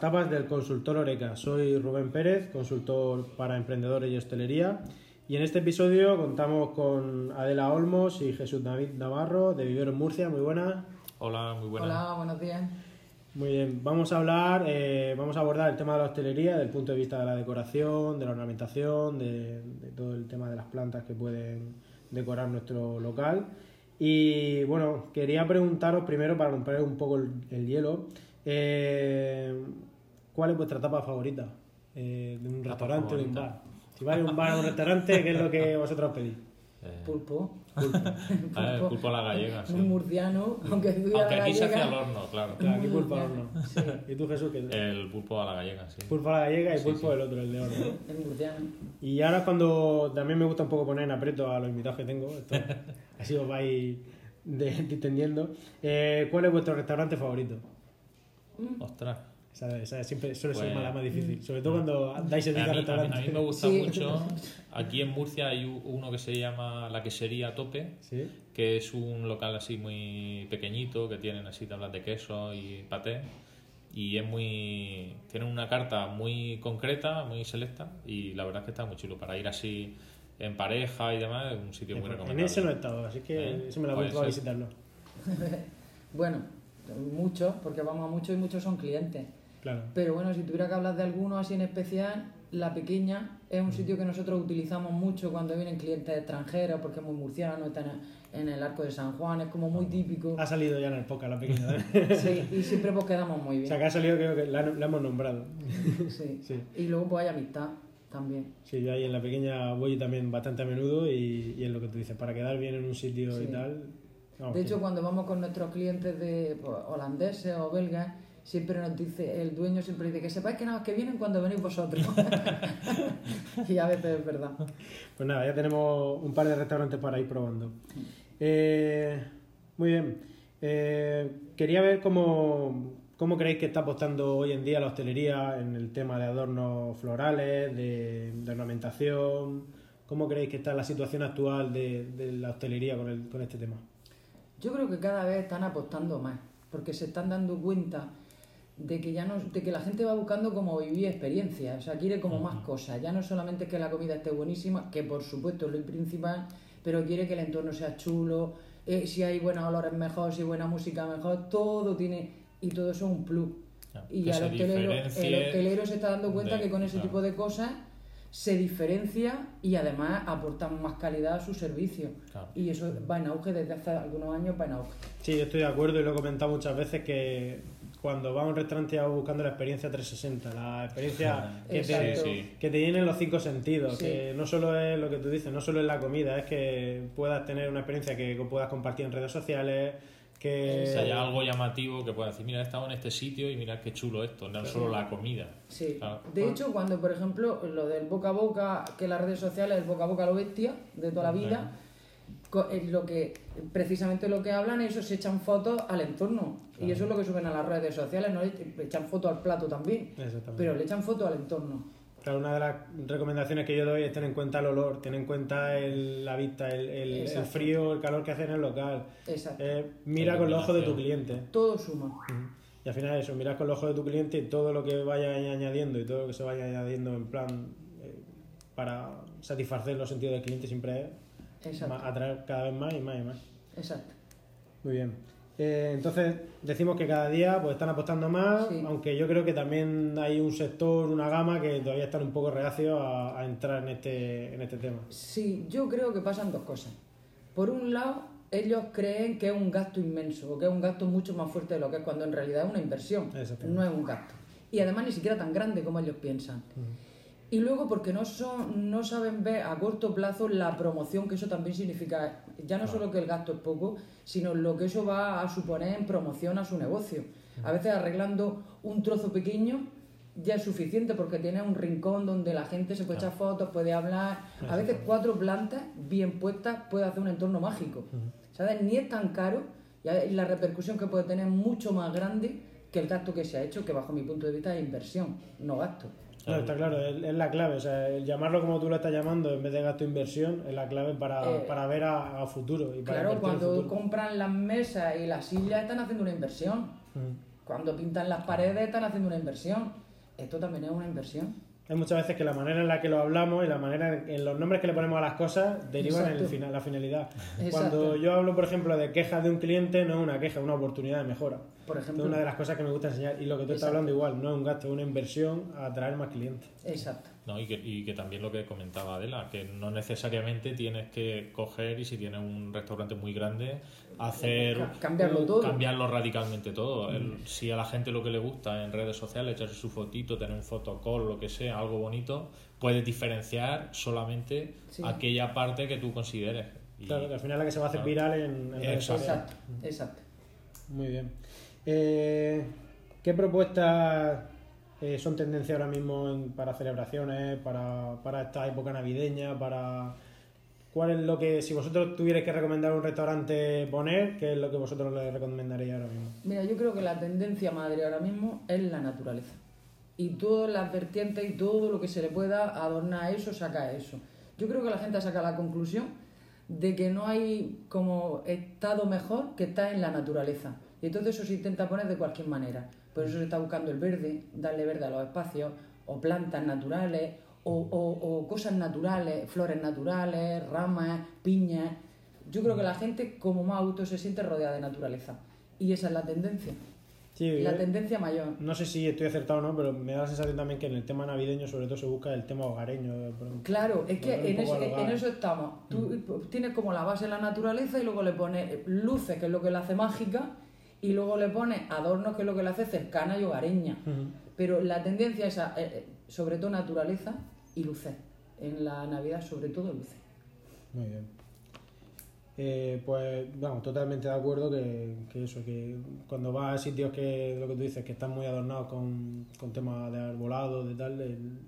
las tapas del consultor Oreca. Soy Rubén Pérez, consultor para emprendedores y hostelería. Y en este episodio contamos con Adela Olmos y Jesús David Navarro de Vivero Murcia. Muy buenas. Hola, muy buenas. Hola, buenos días. Muy bien, vamos a hablar, eh, vamos a abordar el tema de la hostelería desde el punto de vista de la decoración, de la ornamentación, de, de todo el tema de las plantas que pueden decorar nuestro local. Y bueno, quería preguntaros primero para romper un poco el, el hielo, eh, ¿cuál es vuestra tapa favorita? Eh, ¿De un restaurante o de un bar? Si vais a un bar o un restaurante, ¿qué es lo que vosotros pedís? Eh, Pulpo. ah, el pulpo a la gallega, sí. Muy murciano, aunque tú Aunque la aquí se hace al horno, claro. Claro, aquí pulpo al horno. ¿Y tú, Jesús? ¿qué? El pulpo a la gallega, sí. Pulpo a la gallega y Sí, pulpo sí. el otro, el de horno. ¿no? Es murciano. Y ahora es cuando también me gusta un poco poner en aprieto a los invitados que tengo, esto, así os vais distendiendo. Eh, ¿Cuál es vuestro restaurante favorito? Ostras. Esa, esa siempre suele ser Pues- la más difícil, sobre todo cuando dais A servicio mí, al a mí- a mí me gusta Sí. mucho. Aquí en Murcia hay uno que se llama La Quesería Tope, ¿Sí? que es un local así muy pequeñito, que tienen así tablas de queso y paté. Y es muy. Tienen una carta muy concreta, muy selecta. Y la verdad es que está muy chulo para ir así en pareja y demás. Es un sitio muy En recomendable. ese no he estado, así que ¿Eh? eso me la voy a visitarlo. Bueno, muchos, porque vamos a muchos y muchos son clientes. Claro. Pero bueno, si tuviera que hablar de alguno así en especial, La Pequeña es un sitio que nosotros utilizamos mucho cuando vienen clientes extranjeros, porque es muy murciano, está en el arco de San Juan, es como muy típico. Ha salido ya en el podcast la pequeña. ¿eh? Sí, y siempre pues quedamos muy o bien. sea, que ha salido creo que la, la hemos nombrado. Sí. Sí. Y luego pues hay amistad también. Sí, yo ahí en la pequeña voy también bastante a menudo y, y es lo que tú dices, para quedar bien en un sitio y tal. vamos, De hecho, cuando vamos con nuestros clientes de pues, holandeses o belgas, siempre nos dice, el dueño siempre dice que sepáis que nada, que vienen cuando venís vosotros. y a veces es verdad. Pues nada, ya tenemos un par de restaurantes para ir probando. Eh, muy bien. Eh, quería ver cómo, cómo creéis que está apostando hoy en día la hostelería en el tema de adornos florales, de, de ornamentación. ¿Cómo creéis que está la situación actual de, de la hostelería con, el- con este tema? Yo creo que cada vez están apostando más, porque se están dando cuenta de que ya no, de que la gente va buscando como vivir experiencias, o sea, quiere como más cosas, ya no solamente que la comida esté buenísima, que por supuesto es lo principal, pero quiere que el entorno sea chulo, eh, si hay buenos olores mejor, si hay buena música mejor, todo tiene, y todo eso es un plus. Y ya el hostelero, el hostelero se está dando cuenta de- que con ese claro. tipo de cosas se diferencia y además aportan más calidad a su servicio. Claro. Y eso va en auge desde hace algunos años, va en auge. Sí, yo estoy de acuerdo y lo he comentado muchas veces que cuando vas a un restaurante vas buscando la experiencia 360, la experiencia que te. Sí. que te llenen los cinco sentidos, Sí. que no solo es lo que tú dices, no solo es la comida, es que puedas tener una experiencia que puedas compartir en redes sociales, que... Si hay algo llamativo que pueda decir, mira, he estado en este sitio y mira qué chulo esto, no solo la comida. Sí. Claro. De hecho, cuando, por ejemplo, lo del boca a boca, que las redes sociales, el boca a boca lo bestia de toda la vida, lo que precisamente lo que hablan es eso, se echan fotos al entorno. Y eso es lo que suben a las redes sociales, no le echan fotos al plato también. Pero le echan fotos al entorno. Claro, una de las recomendaciones que yo doy es tener en cuenta el olor, tener en cuenta el- la vista, el, el- el frío, el calor que hace en el local. Exacto. Eh, mira con los ojos de tu cliente. Todo suma. Ujú. Y al final eso, miras con los ojos de tu cliente y todo lo que vaya añadiendo y todo lo que se vaya añadiendo en plan eh, para satisfacer los sentidos del cliente siempre es Exacto. atraer cada vez más y más y más. Exacto. Muy bien. Eh, entonces decimos que cada día pues están apostando más, Sí. aunque yo creo que también hay un sector, una gama que todavía están un poco reacios a, a entrar en este, en este tema. Sí, yo creo que pasan dos cosas. Por un lado, ellos creen que es un gasto inmenso, o que es un gasto mucho más fuerte de lo que es cuando en realidad es una inversión, no es un gasto. Y además ni siquiera tan grande como ellos piensan. Y luego porque no, son, no saben ver a corto plazo la promoción que eso también significa. Ya no solo que el gasto es poco, sino lo que eso va a suponer en promoción a su negocio. A veces arreglando un trozo pequeño ya es suficiente porque tiene un rincón donde la gente se puede echar fotos, puede hablar. A veces cuatro plantas bien puestas puede hacer un entorno mágico. ¿Sabes? Ni es tan caro y la repercusión que puede tener es mucho más grande que el gasto que se ha hecho, que bajo mi punto de vista es inversión, no gasto. No, está claro, es, la clave. O sea, el llamarlo como tú lo estás llamando en vez de gasto inversión es la clave para, Eh, para ver a, a futuro. Y para Claro, cuando futuro. compran las mesas y las sillas están haciendo una inversión. Ujú. cuando pintan las paredes están haciendo una inversión. Esto también es una inversión. Hay muchas veces que la manera en la que lo hablamos y la manera en, en los nombres que le ponemos a las cosas derivan en el Exacto. final, la finalidad. Exacto. Cuando yo hablo, por ejemplo, de quejas de un cliente, no es una queja, es una oportunidad de mejora. Por Es ejemplo. una de las cosas que me gusta enseñar. Y lo que tú estás hablando igual, no es un gasto, es una inversión a atraer más clientes. Exacto. ¿no? Y, que, y que también lo que comentaba Adela, que no necesariamente tienes que coger y si tienes un restaurante muy grande, hacer Ca- cambiarlo todo. cambiarlo radicalmente todo. El- si a la gente lo que le gusta en redes sociales, echarse su fotito, tener un fotocall, lo que sea, algo bonito, puedes diferenciar solamente Sí. aquella parte que tú consideres. Y- Claro, que al final es la que se va a hacer Claro. viral en, en redes sociales. Exacto. Exacto. Muy bien. Eh, ¿Qué propuestas eh, son tendencia ahora mismo en- para celebraciones, para, para esta época navideña, para... ¿Cuál es lo que, si vosotros tuvierais que recomendar un restaurante poner, qué es lo que vosotros le recomendaríais ahora mismo? Mira, yo creo que la tendencia madre ahora mismo es la naturaleza. Y todas las vertientes y todo lo que se le pueda adornar a eso, saca a eso. Yo creo que la gente saca la conclusión de que no hay como estado mejor que estar en la naturaleza. Y entonces eso se intenta poner de cualquier manera. Por eso se está buscando el verde, darle verde a los espacios, o plantas naturales, o, o- o cosas naturales, flores naturales, ramas, piñas. Yo creo que la gente como más auto se siente rodeada de naturaleza. Y esa es la tendencia. Sí, La tendencia mayor. no sé si estoy acertado o no, pero me da la sensación también que en el tema navideño sobre todo se busca el tema hogareño. eh. Claro, es que en, eso estamos. Tú tienes como la base la naturaleza y luego le pones luces, que es lo que la hace mágica, y luego le pones adornos, que es lo que la hace cercana y hogareña. Pero la tendencia es a, eh, eh, sobre todo naturaleza y luces. En la Navidad, sobre todo luces. Muy bien. Eh, pues, vamos, totalmente de acuerdo que, que eso, que cuando vas a sitios que, lo que tú dices, que están muy adornados con, con temas de arbolado, de tal, el-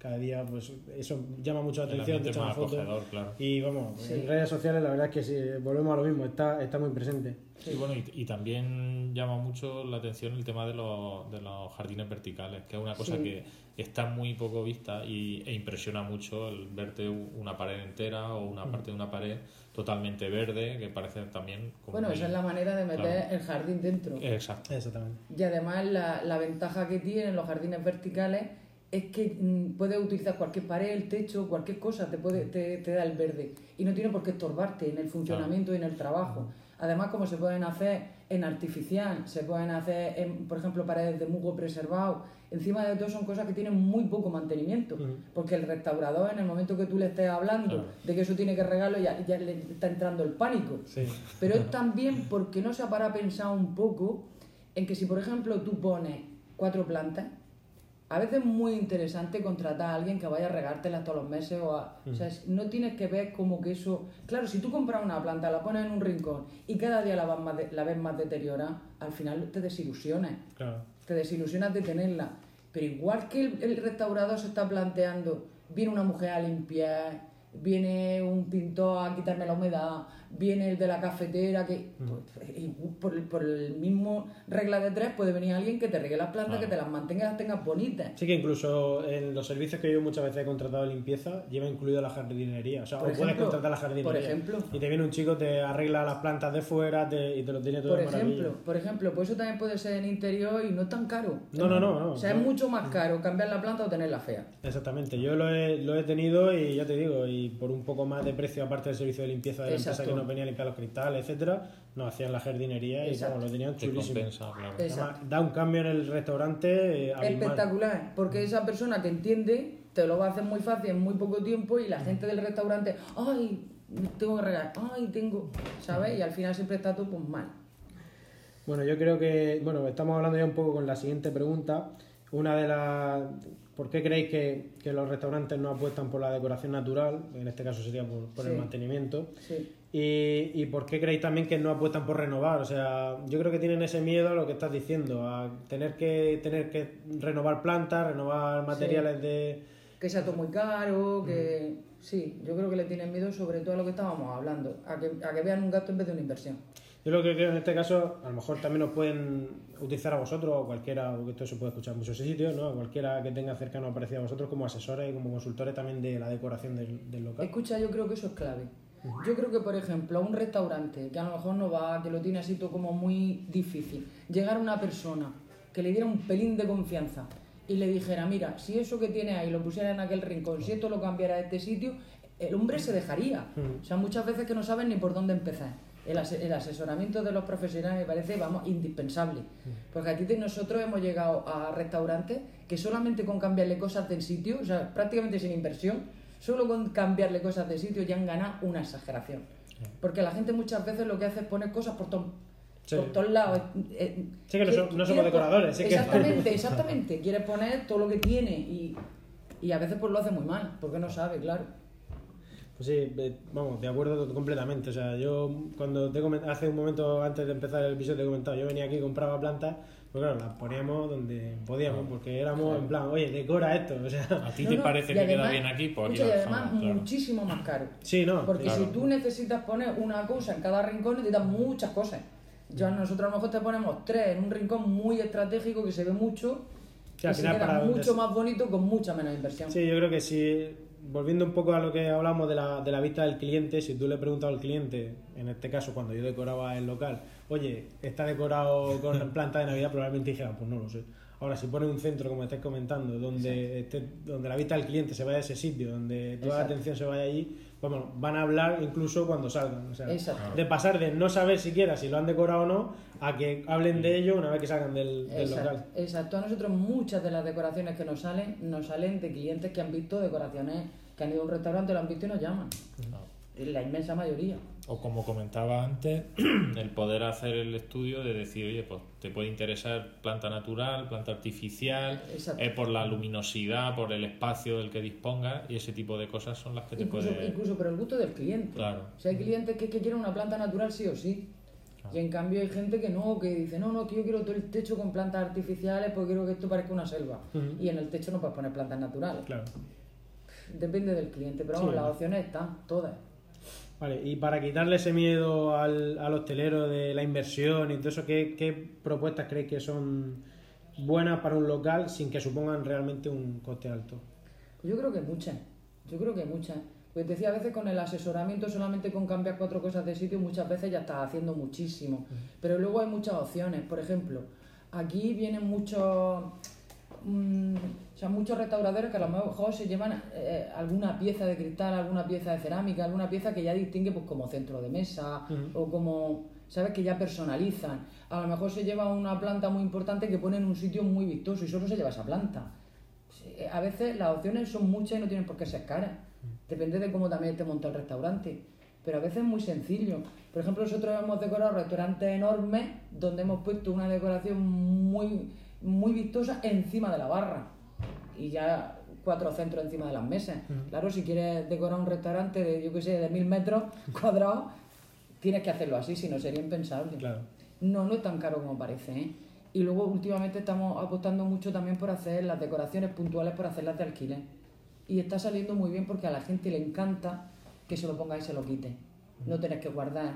cada día, pues eso llama mucho la atención, te echan fotos. claro. Y vamos, Sí. en redes sociales la verdad es que si volvemos a lo mismo, está, está muy presente. Y bueno, y, y también llama mucho la atención el tema de los, de los jardines verticales, que es una cosa Sí. que está muy poco vista y, e impresiona mucho el verte una pared entera o una parte de una pared totalmente verde, que parece también como Bueno, esa es la manera de meter Claro. el jardín dentro. Exacto. Exactamente. Y además la, la ventaja que tienen los jardines verticales es que mm, puedes utilizar cualquier pared, el techo, cualquier cosa, te, puede, te, te da el verde. Y no tiene por qué estorbarte en el funcionamiento y en el trabajo. Además, como se pueden hacer en artificial, se pueden hacer, en, por ejemplo, paredes de musgo preservado. Encima de todo son cosas que tienen muy poco mantenimiento. Porque el restaurador, en el momento que tú le estés hablando Claro. de que eso tiene que regarlo, ya, ya le está entrando el pánico. Sí. Pero es también porque no se ha parado a pensar un poco en que si, por ejemplo, tú pones cuatro plantas, a veces es muy interesante contratar a alguien que vaya a regártelas todos los meses. O, a- o sea, es- no tienes que ver como que eso... Claro, si tú compras una planta, la pones en un rincón y cada día la, vas más de- la ves más deteriorada, al final te desilusionas Claro. te desilusionas de tenerla. Pero igual que el, el restaurador se está planteando, viene una mujer a limpiar, viene un pintor a quitarme la humedad, viene el de la cafetera, que pues, y por, el- por el mismo regla de tres puede venir alguien que te riegue las plantas, que te las mantenga y las tengas bonitas. Sí que incluso en los servicios que yo muchas veces he contratado de limpieza lleva incluida la jardinería. O sea, o puedes contratar la jardinería. por ejemplo. Y te viene un chico, te arregla las plantas de fuera te- y te lo tiene todo Por maravilla. ejemplo, por ejemplo, pues eso también puede ser en interior y no tan caro. No, no, no, no. O sea, es mucho más caro cambiar la planta o tenerla fea. Exactamente, yo lo he, lo he tenido y ya te digo, y por un poco más de precio, aparte del servicio de limpieza de la empresa que nos venía a limpiar los cristales, etcétera, nos hacían la jardinería y vamos, lo tenían Te chulísimo. compensa, claro. Además, da un cambio en el restaurante eh. Espectacular, porque esa persona que entiende te lo va a hacer muy fácil en muy poco tiempo y la gente del restaurante, ay, tengo que regar, ay, tengo, ¿sabes? Y al final siempre está todo pues mal. Bueno, yo creo que, bueno, estamos hablando ya un poco con la siguiente pregunta. Una de las, ¿por qué creéis que, que los restaurantes no apuestan por la decoración natural? En este caso sería por, por el mantenimiento. Sí. Y, y por qué creéis también que no apuestan por renovar? O sea, yo creo que tienen ese miedo a lo que estás diciendo, a tener que tener que renovar plantas, renovar materiales de... Que sea todo muy caro, que... Sí, yo creo que le tienen miedo sobre todo a lo que estábamos hablando, a que, a que vean un gasto en vez de una inversión. Yo lo que creo en este caso, a lo mejor también os pueden utilizar a vosotros o cualquiera, porque esto se puede escuchar en muchos sitios, ¿no? A cualquiera que tenga cercano o parecido a vosotros como asesores y como consultores también de la decoración del, del local. Escucha, yo creo que eso es clave. Yo creo que, por ejemplo, a un restaurante que a lo mejor no va, que lo tiene así todo como muy difícil, llegar a una persona que le diera un pelín de confianza y le dijera, mira, si eso que tiene ahí lo pusiera en aquel rincón, si esto lo cambiara a este sitio, el hombre se dejaría. O sea, muchas veces que no saben ni por dónde empezar. El, el asesoramiento de los profesionales me parece, vamos, indispensable. Porque aquí nosotros hemos llegado a restaurantes que solamente con cambiarle cosas del sitio, o sea, prácticamente sin inversión, solo con cambiarle cosas del sitio ya han ganado una exageración. Porque la gente muchas veces lo que hace es poner cosas por, to- Sí. por todos lados. Eh, Sí, que no quiere- so- no somos decoradores, sí que- Exactamente, exactamente. Quiere poner todo lo que tiene y, y a veces pues lo hace muy mal, porque no sabe, claro. Pues sí, vamos, de acuerdo completamente. O sea, yo cuando te comen- hace un momento antes de empezar el episodio te he comentado, yo venía aquí y compraba plantas, pues claro, las poníamos donde podíamos, porque éramos en plan, oye, decora esto. O sea, ¿A ti No, te no, parece y que queda bien aquí? Pues aquí y además dejamos, claro. muchísimo más caro. sí, no. Porque claro. si tú necesitas poner una cosa en cada rincón, necesitas muchas cosas. Ya Mm. nosotros a lo mejor te ponemos tres en un rincón muy estratégico que se ve mucho Sí, y al se queda mucho más bonito con mucha menos inversión. Sí, yo creo que si, volviendo un poco a lo que hablamos de la, de la vista del cliente, si tú le preguntas al cliente, en este caso cuando yo decoraba el local, oye, ¿está decorado con planta de Navidad? Probablemente dijera, pues no lo sé. Ahora, si pones un centro, como estáis comentando, donde, esté- donde la vista del cliente se vaya a ese sitio, donde toda la atención se vaya allí, bueno, van a hablar incluso cuando salgan. O sea, Exacto. de pasar de no saber siquiera si lo han decorado o no, a que hablen de ello una vez que salgan del, del Exacto, local. exacto. A nosotros muchas de las decoraciones que nos salen, nos salen de clientes que han visto decoraciones, que han ido a un restaurante, lo han visto y nos llaman. La inmensa mayoría. O como comentaba antes, el poder hacer el estudio de decir, oye, pues te puede interesar planta natural, planta artificial, eh, por la luminosidad, por el espacio del que dispongas, y ese tipo de cosas son las que te Incluso, puede... incluso por el gusto del cliente. Claro. O sea, hay clientes que, que quieren una planta natural sí o sí. Y en cambio hay gente que no, que dice, no, no, que yo quiero todo el techo con plantas artificiales porque quiero que esto parezca una selva. Y en el techo no puedes poner plantas naturales. Claro. Depende del cliente, pero Sí, vamos, las opciones están todas. Vale, y para quitarle ese miedo al, al hostelero de la inversión y todo eso, ¿qué, qué propuestas creéis que son buenas para un local sin que supongan realmente un coste alto? Yo creo que muchas. Yo creo que muchas. Pues decía, a veces con el asesoramiento, solamente con cambiar cuatro cosas de sitio, muchas veces ya estás haciendo muchísimo. Pero luego hay muchas opciones. Por ejemplo, aquí vienen muchos. mm, sea, muchos restauradores que a lo mejor se llevan eh, alguna pieza de cristal, alguna pieza de cerámica, alguna pieza que ya distingue pues como centro de mesa o como, ¿sabes? Que ya personalizan. A lo mejor se lleva una planta muy importante que pone en un sitio muy vistoso y solo se lleva esa planta. Sí, A veces las opciones son muchas y no tienen por qué ser caras. Depende de cómo también te monta el restaurante. Pero a veces es muy sencillo. Por ejemplo, nosotros hemos decorado restaurantes enormes donde hemos puesto una decoración muy, muy vistosa encima de la barra. Y ya cuatro centros encima de las mesas. Claro, si quieres decorar un restaurante de, yo qué sé, de mil metros cuadrados, tienes que hacerlo así, si no sería impensable. Claro. No, no es tan caro como parece, ¿eh? Y luego últimamente estamos apostando mucho también por hacer las decoraciones puntuales, por hacerlas de alquiler. Y está saliendo muy bien porque a la gente le encanta que se lo ponga y se lo quite. No tenés que guardar.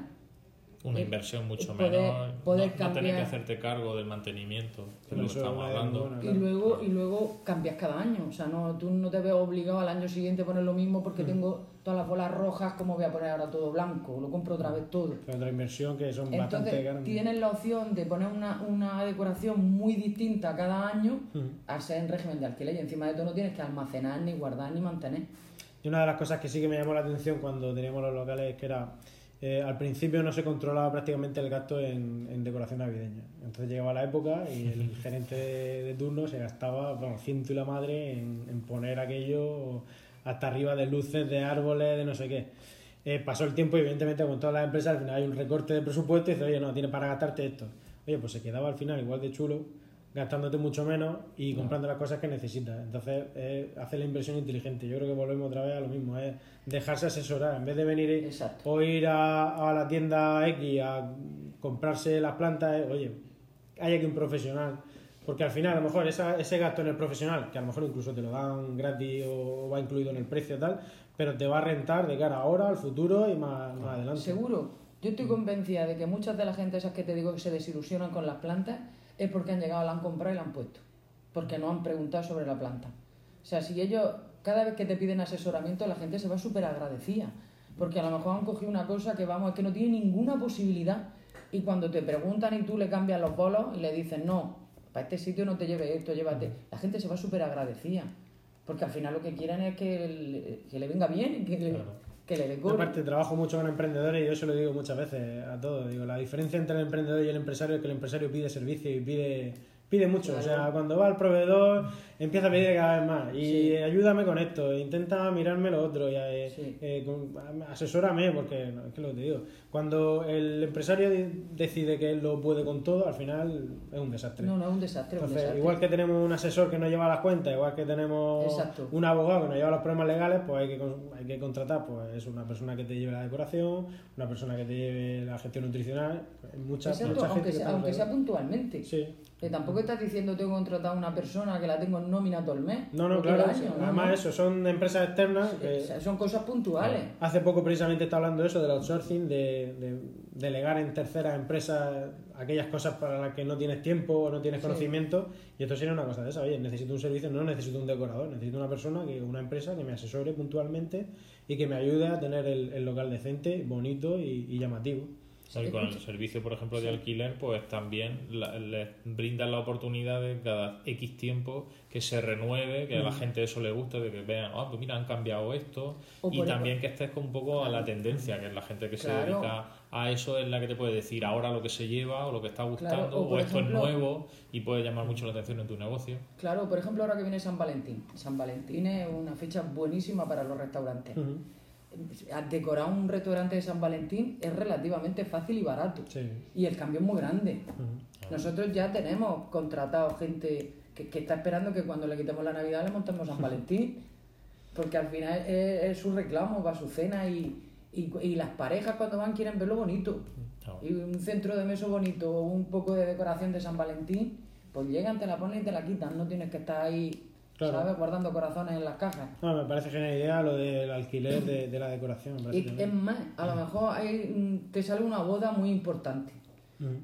Una Eh, inversión mucho poder- menor, poder no, no tener que cambiar. hacerte cargo del mantenimiento, que lo estamos hablando. buena, Y luego, y luego cambias cada año. O sea, no, tú no te ves obligado al año siguiente a poner lo mismo porque tengo todas las bolas rojas, ¿cómo voy a poner ahora todo blanco? Lo compro otra vez todo. Es otra inversión que son bastante Entonces grandes. tienes la opción de poner una, una decoración muy distinta cada año Mm. a ser en régimen de alquiler y encima de todo no tienes que almacenar, ni guardar, ni mantener. Y una de las cosas que sí que me llamó la atención cuando teníamos los locales es que era, eh, al principio no se controlaba prácticamente el gasto en, en decoración navideña. Entonces llegaba la época y el gerente de, de turno se gastaba, bueno, ciento y la madre en, en poner aquello hasta arriba de luces, de árboles, de no sé qué. Eh, pasó el tiempo y evidentemente con todas las empresas al final hay un recorte de presupuesto y dice, oye, no, tienes para gastarte esto. Oye, pues se quedaba al final igual de chulo, gastándote mucho menos y comprando las cosas que necesitas. Entonces, es hacer la inversión inteligente. Yo creo que volvemos otra vez a lo mismo, es dejarse asesorar. En vez de venir Exacto. o ir a, a la tienda X a comprarse las plantas, es, oye, hay aquí un profesional. Porque al final, a lo mejor, esa- ese gasto en el profesional, que a lo mejor incluso te lo dan gratis o va incluido en el precio tal, pero te va a rentar de cara ahora, al futuro y más, más adelante. Seguro. Yo estoy convencida de que muchas de la gente esas que te digo que se desilusionan con las plantas es porque han llegado, la han comprado y la han puesto. Porque no han preguntado sobre la planta. O sea, si ellos, cada vez que te piden asesoramiento, la gente se va súper agradecida. Porque a lo mejor han cogido una cosa que, vamos, es que no tiene ninguna posibilidad. Y cuando te preguntan y tú le cambias los bolos y le dices, no, para este sitio no te lleves esto, llévate. La gente se va súper agradecida, porque al final lo que quieren es que, que le venga bien, que le. Que le aparte trabajo mucho con emprendedores y yo se lo digo muchas veces a todos. Digo, la diferencia entre el emprendedor y el empresario es que el empresario pide servicio y pide, pide mucho. Claro. O sea, cuando va al proveedor empieza a pedir cada vez más. Y Sí. ayúdame con esto, intenta mirarme lo otro, y, eh, Sí. eh, asesórame, porque no, es que lo que te digo. Cuando el empresario decide que él lo puede con todo, al final es un desastre. No, no, es un desastre, un Entonces, desastre. igual que tenemos un asesor que nos lleva las cuentas, igual que tenemos Exacto. un abogado que nos lleva los problemas legales, pues hay que, hay que contratar pues es una persona que te lleve la decoración, una persona que te lleve la gestión nutricional, pues, mucha, Exacto, mucha gente aunque, que sea, aunque puntualmente. Sí. Que tampoco estás diciendo tengo a una persona que la tengo en nómina todo el mes. No, no, claro. año, Además, no. eso, son empresas externas que sea, son cosas puntuales. hace poco precisamente está hablando de eso, del outsourcing, de, de delegar en terceras empresas aquellas cosas para las que no tienes tiempo o no tienes Sí. conocimiento. Y esto sería una cosa de esa. Oye, necesito un servicio, no necesito un decorador, necesito una persona, que una empresa que me asesore puntualmente y que me ayude a tener el, el local decente, bonito y, y llamativo. Y con el servicio, por ejemplo, de alquiler, pues también la- les brindan la oportunidad de cada X tiempo que se renueve, que a la gente eso le guste, de que vean, ah, pues mira, han cambiado esto. O Y también que estés con un poco a la tendencia, que es la gente que se dedica a eso, es la que te puede decir ahora lo que se lleva o lo que está gustando, Claro, o esto ejemplo- es nuevo y puede llamar mucho la atención en tu negocio. Claro, por ejemplo, ahora que viene San Valentín. San Valentín es una fecha buenísima para los restaurantes. Decorar un restaurante de San Valentín es relativamente fácil y barato. Sí. Y el cambio es muy grande. Nosotros ya tenemos contratado gente que, que está esperando que cuando le quitemos la Navidad le montemos San Valentín. Porque al final es, es su reclamo para su cena y, y, y las parejas cuando van quieren verlo bonito. Y un centro de mesa bonito o un poco de decoración de San Valentín, pues llegan, te la ponen y te la quitan. No tienes que estar ahí, Claro. ¿sabes? Guardando corazones en las cajas. No, me parece genial idea lo del alquiler de, de la decoración. me Y es más, a lo mejor hay, mm, te sale una boda muy importante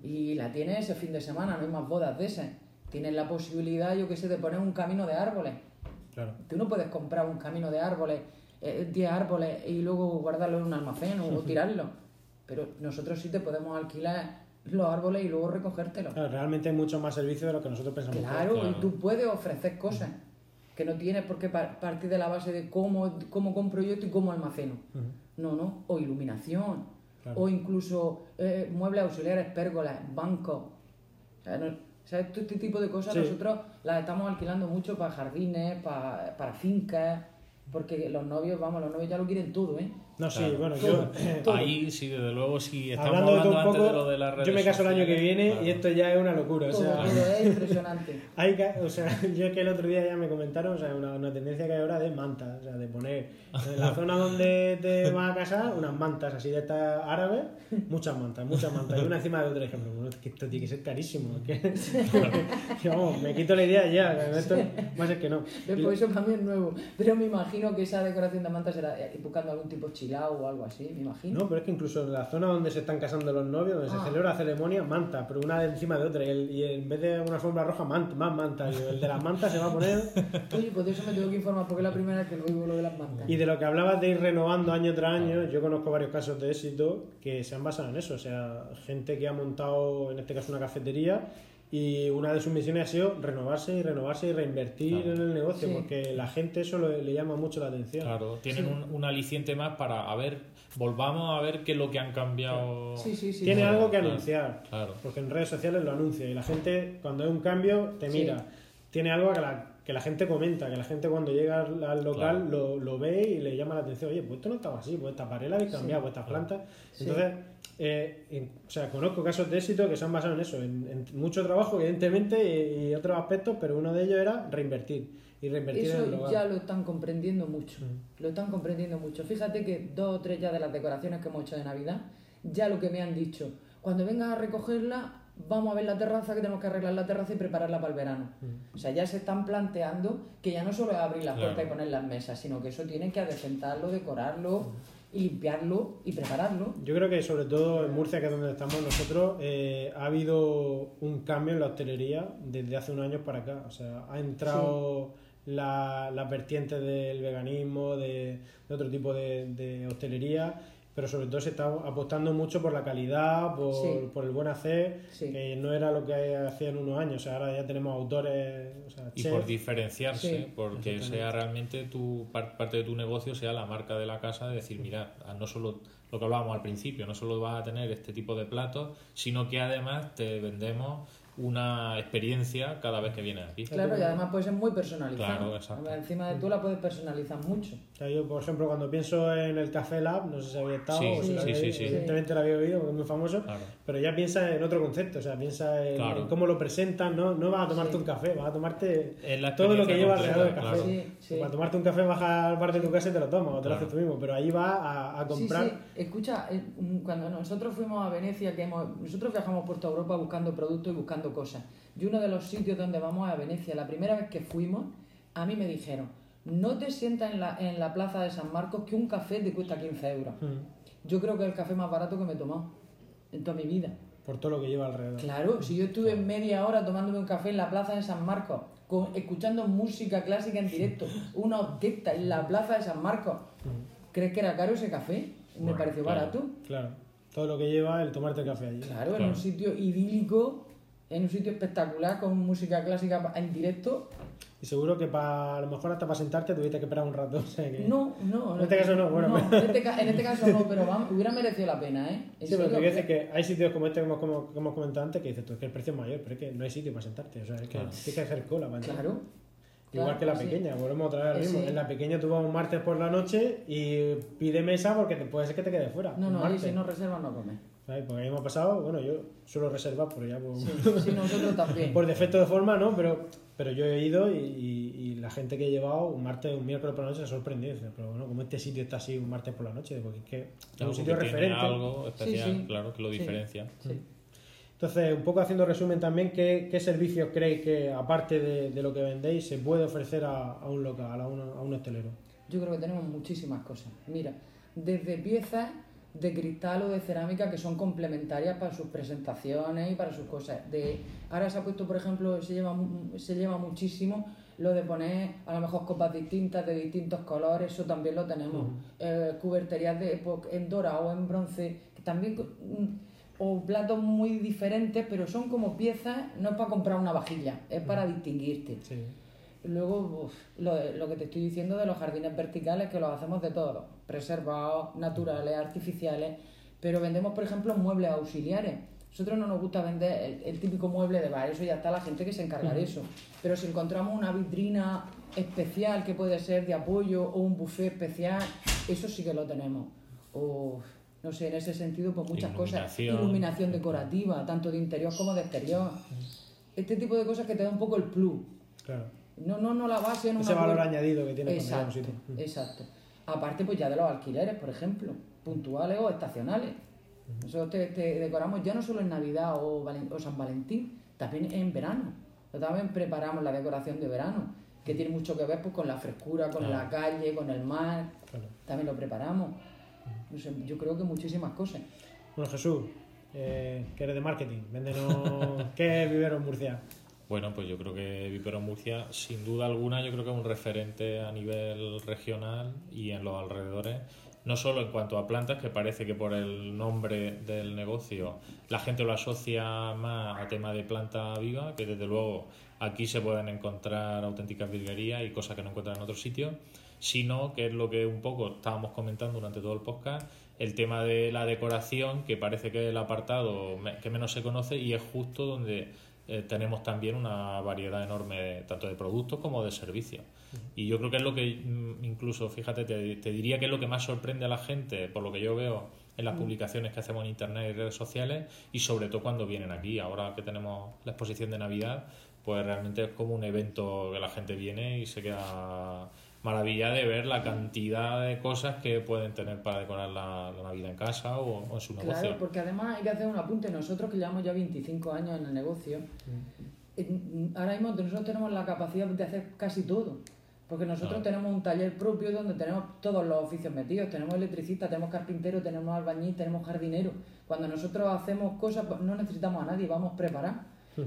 y la tienes ese fin de semana, no hay más bodas de esas. Tienes la posibilidad, yo que sé, de poner un camino de árboles. Claro. Tú no puedes comprar un camino de árboles, eh, 10 árboles y luego guardarlo en un almacén o, o tirarlo. Pero nosotros sí te podemos alquilar los árboles y luego recogértelos. Claro, realmente hay muchos más servicios de lo que nosotros pensamos. Claro, Claro. y tú puedes ofrecer cosas que no tienes por qué par- partir de la base de cómo, cómo compro yo esto y cómo almaceno. No, no, o iluminación, Claro. o incluso eh, muebles auxiliares, pérgolas, bancos. O sea, no- sea, todo este tipo de cosas Sí. nosotros las estamos alquilando mucho para jardines, para, para fincas, porque los novios, vamos, los novios ya lo quieren todo, ¿eh? No, sí, Claro. bueno, yo... Todo. Ahí sí, desde luego, sí, estamos Hablando de hablando, un antes poco, de lo de las redes yo me caso el año que viene claro. y esto ya es una locura. O Todo, sea, todo es impresionante. hay que, o sea, yo es que el otro día ya me comentaron, o sea, una, una tendencia que hay ahora de mantas, o sea, de poner en la zona donde te vas a casar unas mantas así de estas árabes, muchas mantas, muchas mantas, y una encima de otra. Y dije, pero bueno, es que esto tiene que ser carísimo, es que, vamos, me quito la idea ya, esto más es que no. Después eso para mí es nuevo. Pero me imagino que esa decoración de mantas será eh, buscando algún tipo o algo así, me imagino. No, pero es que incluso en la zona donde se están casando los novios, donde Ah. se celebra la ceremonia, manta, pero una de encima de otra. Y, el- y en vez de una alfombra roja, manta, más manta. Y el de las mantas se va a poner. Oye, pues de eso me tengo que informar porque es la primera vez que oigo lo de las mantas. Y de lo que hablabas de ir renovando año tras año, yo conozco varios casos de éxito que se han basado en eso. O sea, gente que ha montado, en este caso, una cafetería y una de sus misiones ha sido renovarse y renovarse y reinvertir Claro. en el negocio, Sí. porque la gente eso le, le llama mucho la atención. Claro, tienen Sí. un, un aliciente más para, a ver, volvamos a ver qué es lo que han cambiado. Sí, sí, sí. Tiene algo que Claro. anunciar. Claro. Porque en redes sociales lo anuncia y la gente, cuando hay un cambio, te Sí. mira. Tiene algo que la, que la gente comenta, que la gente cuando llega al, al local lo, lo ve y le llama la atención. Oye, pues esto no estaba así, pues esta pared la habéis cambiado, pues estas plantas. Sí. Entonces, eh, en- o sea, conozco casos de éxito que se han basado en eso, en, en mucho trabajo, evidentemente, y, y otros aspectos, pero uno de ellos era reinvertir. Y reinvertir en el Eso ya lo están comprendiendo mucho. Mm. Lo están comprendiendo mucho. Fíjate que dos o tres ya de las decoraciones que hemos hecho de Navidad, ya lo que me han dicho, cuando vengas a recogerla, vamos a ver la terraza, que tenemos que arreglar la terraza y prepararla para el verano. Mm. O sea, ya se están planteando que ya no solo es abrir las Claro. puertas y poner las mesas, sino que eso tienen que adecentarlo, decorarlo y limpiarlo y prepararlo. Yo creo que sobre todo en Murcia, que es donde estamos nosotros, eh, ha habido un cambio en la hostelería desde hace unos años para acá. O sea, ha entrado la, las vertientes del veganismo, de, de otro tipo de, de hostelería, pero sobre todo se está apostando mucho por la calidad, por, Sí. por el buen hacer, Sí. que no era lo que hacían unos años, o sea, ahora ya tenemos autores, o sea, Y por diferenciarse, Sí. porque sea realmente tu par- parte de tu negocio, sea la marca de la casa, de decir, mira, no solo lo que hablábamos al principio, no solo vas a tener este tipo de platos, sino que además te vendemos una experiencia cada vez que vienes aquí. Claro, y además puede ser muy personalizado. Claro, exacto. Encima de tú la puedes personalizar mucho. O sea, yo, por ejemplo, cuando pienso en el Café Lab, no sé si había estado Sí, o si sí, sí, habéis- sí, sí. evidentemente lo había oído porque es muy famoso, Claro. pero ya piensa en otro concepto, o sea, piensa en, Claro. en cómo lo presentan, no, no vas a tomarte Sí. un café, vas a tomarte todo lo que lleva completa, alrededor del café. claro. Sí, sí. Para tomarte un café vas al bar de tu casa y te lo tomas, o te lo haces tú mismo, pero ahí vas a, a comprar. Sí, sí. Escucha, eh, cuando nosotros fuimos a Venecia, que hemos, nosotros viajamos por toda Europa buscando productos y buscando cosas. Y uno de los sitios donde vamos a Venecia. La primera vez que fuimos, a mí me dijeron, no te sientas en la, en la plaza de San Marcos que un café te cuesta 15 euros. Mm, Yo creo que es el café más barato que me he tomado en toda mi vida. Por todo lo que lleva alrededor. Claro, si yo estuve media hora tomándome un café en la plaza de San Marcos, con, escuchando música clásica en directo, una orquesta en la plaza de San Marcos, ¿crees que era caro ese café? Me Bueno, pareció claro. barato. Claro, todo lo que lleva el tomarte el café allí. Claro, en Claro. un sitio idílico, en un sitio espectacular, con música clásica en directo. Y seguro que para a lo mejor hasta para sentarte tuviste que esperar un rato. o sea que- No, no. En este caso no, bueno, en, este, en este caso no, pero vamos, hubiera merecido la pena, ¿eh? Sí, pero quiero decir que hay sitios como este que hemos, como, que hemos comentado antes que dices tú, es que el precio es mayor, pero es que no hay sitio para sentarte. O sea, es que Claro. tienes que hacer cola para entrar. Claro. Igual claro, que la sí. pequeña, volvemos otra vez al Eh, mismo. sí. En la pequeña tú vas un martes por la noche y pide mesa porque te puede ser que te quede fuera. No, no, ahí si no reservas no comes. ¿Sabes? Porque a mí me ha pasado, bueno, yo suelo reservar, pero ya por, Sí, sí, nosotros también. por defecto de forma, ¿no? Pero, pero yo he ido y, y- y la gente que he llevado un martes, un miércoles por la noche se ha sorprendido. Dice, pero bueno, como este sitio está así un martes por la noche, porque es que es un sitio que tiene referente. algo especial, sí. claro, que lo diferencia. Sí. Entonces, un poco haciendo resumen también, ¿qué, qué servicios creéis que, aparte de, de lo que vendéis, se puede ofrecer a, a un local, a, un- a un hostelero? Yo creo que tenemos muchísimas cosas. Mira, desde piezas de cristal o de cerámica que son complementarias para sus presentaciones y para sus cosas. De, ahora se ha puesto, por ejemplo, se lleva, se lleva muchísimo lo de poner a lo mejor copas distintas de distintos colores, eso también lo tenemos. Eh, cuberterías de época en dorado o en bronce, que también mm, o platos muy diferentes, pero son como piezas, no es para comprar una vajilla, es para distinguirte. Sí. Luego, uf, lo, lo que te estoy diciendo de los jardines verticales, que los hacemos de todo, preservados, naturales, artificiales, pero vendemos, por ejemplo, muebles auxiliares. Nosotros no nos gusta vender el, el típico mueble de bar, eso ya está la gente que se encarga de eso. Pero si encontramos una vitrina especial que puede ser de apoyo o un buffet especial, eso sí que lo tenemos. O, no sé, en ese sentido, pues muchas cosas. Iluminación. Iluminación decorativa, tanto de interior como de exterior. Este tipo de cosas que te da un poco el plus. Claro. No, no, no la base en una Ese valor añadido que tiene Exacto, sitio. Mm. exacto. Aparte, pues ya de los alquileres, por ejemplo, puntuales o estacionales. Nosotros te, te decoramos ya no solo en Navidad o, o San Valentín, también en verano. Nosotros también preparamos la decoración de verano, que tiene mucho que ver pues, con la frescura, con la calle, con el mar. Claro. También lo preparamos. No sé, yo creo que muchísimas cosas. Bueno, Jesús, eh, que eres de marketing, véndenos qué es Vivero en Murcia. Bueno, pues yo creo que Vipero Murcia, sin duda alguna, yo creo que es un referente a nivel regional y en los alrededores, no solo en cuanto a plantas, que parece que por el nombre del negocio la gente lo asocia más a tema de planta viva, que desde luego aquí se pueden encontrar auténticas virguerías y cosas que no encuentran en otros sitios, sino que es lo que un poco estábamos comentando durante todo el podcast, el tema de la decoración, que parece que es el apartado que menos se conoce y es justo donde eh, tenemos también una variedad enorme tanto de productos como de servicios. Y yo creo que es lo que mm, incluso, fíjate, te, te diría que es lo que más sorprende a la gente, por lo que yo veo en las publicaciones que hacemos en internet y redes sociales, y sobre todo cuando vienen aquí. Ahora que tenemos la exposición de Navidad, pues realmente es como un evento que la gente viene y se queda maravillada de ver la cantidad de cosas que pueden tener para decorar la, la Navidad en casa o, o en su negocio. Claro, porque además hay que hacer un apunte. Nosotros que llevamos ya 25 años en el negocio, en- ahora mismo nosotros tenemos la capacidad de hacer casi todo. Porque nosotros tenemos un taller propio donde tenemos todos los oficios metidos. Tenemos electricista, tenemos carpintero, tenemos albañil, tenemos jardinero. Cuando nosotros hacemos cosas, pues, no necesitamos a nadie, vamos preparados.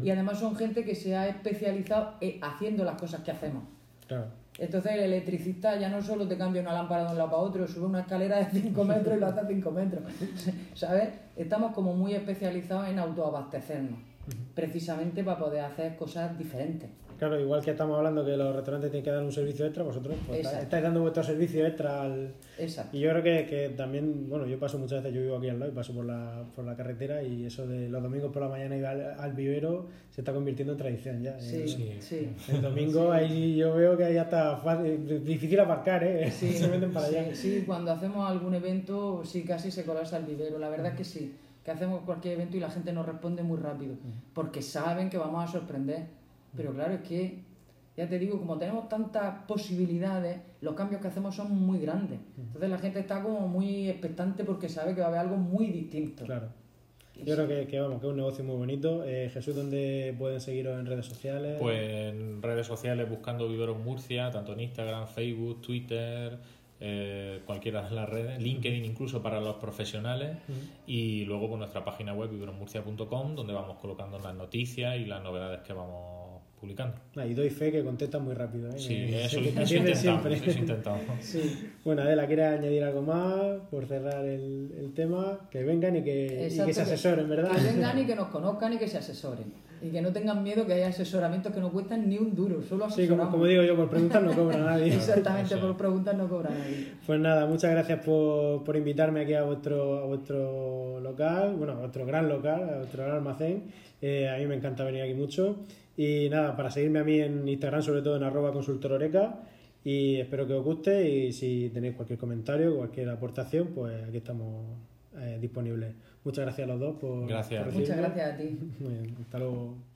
Y además son gente que se ha especializado eh, haciendo las cosas que hacemos. Claro. Entonces el electricista ya no solo te cambia una lámpara de un lado para otro, sube una escalera de 5 metros y lo hace a 5 metros. ¿Sabes? Estamos como muy especializados en autoabastecernos, precisamente para poder hacer cosas diferentes. Claro, igual que estamos hablando que los restaurantes tienen que dar un servicio extra, vosotros pues, estáis dando vuestro servicio extra al... Exacto. Y yo creo que, que también, bueno, yo paso muchas veces, yo vivo aquí al lado y paso por la, por la carretera y eso de los domingos por la mañana ir al, al vivero se está convirtiendo en tradición ya. Sí, El- sí. Sí. El domingo ahí yo veo que ahí hasta fácil- difícil aparcar, ¿eh? Sí, se meten para sí, allá. sí, cuando hacemos algún evento, sí, casi se colapsa el vivero. La verdad es que sí, que hacemos cualquier evento y la gente nos responde muy rápido, porque saben que vamos a sorprender. Pero claro, es que, ya te digo, como tenemos tantas posibilidades, los cambios que hacemos son muy grandes. Entonces la gente está como muy expectante porque sabe que va a haber algo muy distinto. Claro. Yo creo que, que, vamos, que es un negocio muy bonito. Eh, Jesús, ¿dónde pueden seguiros en redes sociales? Pues en redes sociales buscando Viveros Murcia, tanto en Instagram, Facebook, Twitter, eh, cualquiera de las redes, LinkedIn incluso para los profesionales y luego por nuestra página web viverosmurcia.com donde vamos colocando las noticias y las novedades que vamos publicando. Ah, y doy fe que contestas muy rápido, ¿eh? Sí, eso, atiendes intentamos, siempre. eso intentamos. Sí, Bueno, Adela, ¿quieres añadir algo más por cerrar el, el tema? Que vengan y que, y Exacto, que se asesoren, ¿verdad? Que vengan y que nos conozcan y que se asesoren. Y que no tengan miedo que haya asesoramientos que no cuestan ni un duro, solo Sí, asesoramos. como, como digo yo, por preguntas no cobra nadie. Exactamente, por preguntas no cobra nadie. Pues nada, muchas gracias por, por invitarme aquí a vuestro, a vuestro local, bueno, a vuestro gran local, a vuestro gran almacén. Eh, a mí me encanta venir aquí mucho. Y nada, para seguirme a mí en Instagram, sobre todo en arroba consultororeca. Y espero que os guste y si tenéis cualquier comentario, cualquier aportación, pues aquí estamos eh, disponibles. Muchas gracias a los dos por, Gracias. por Muchas gracias a ti. Muy bien, hasta luego.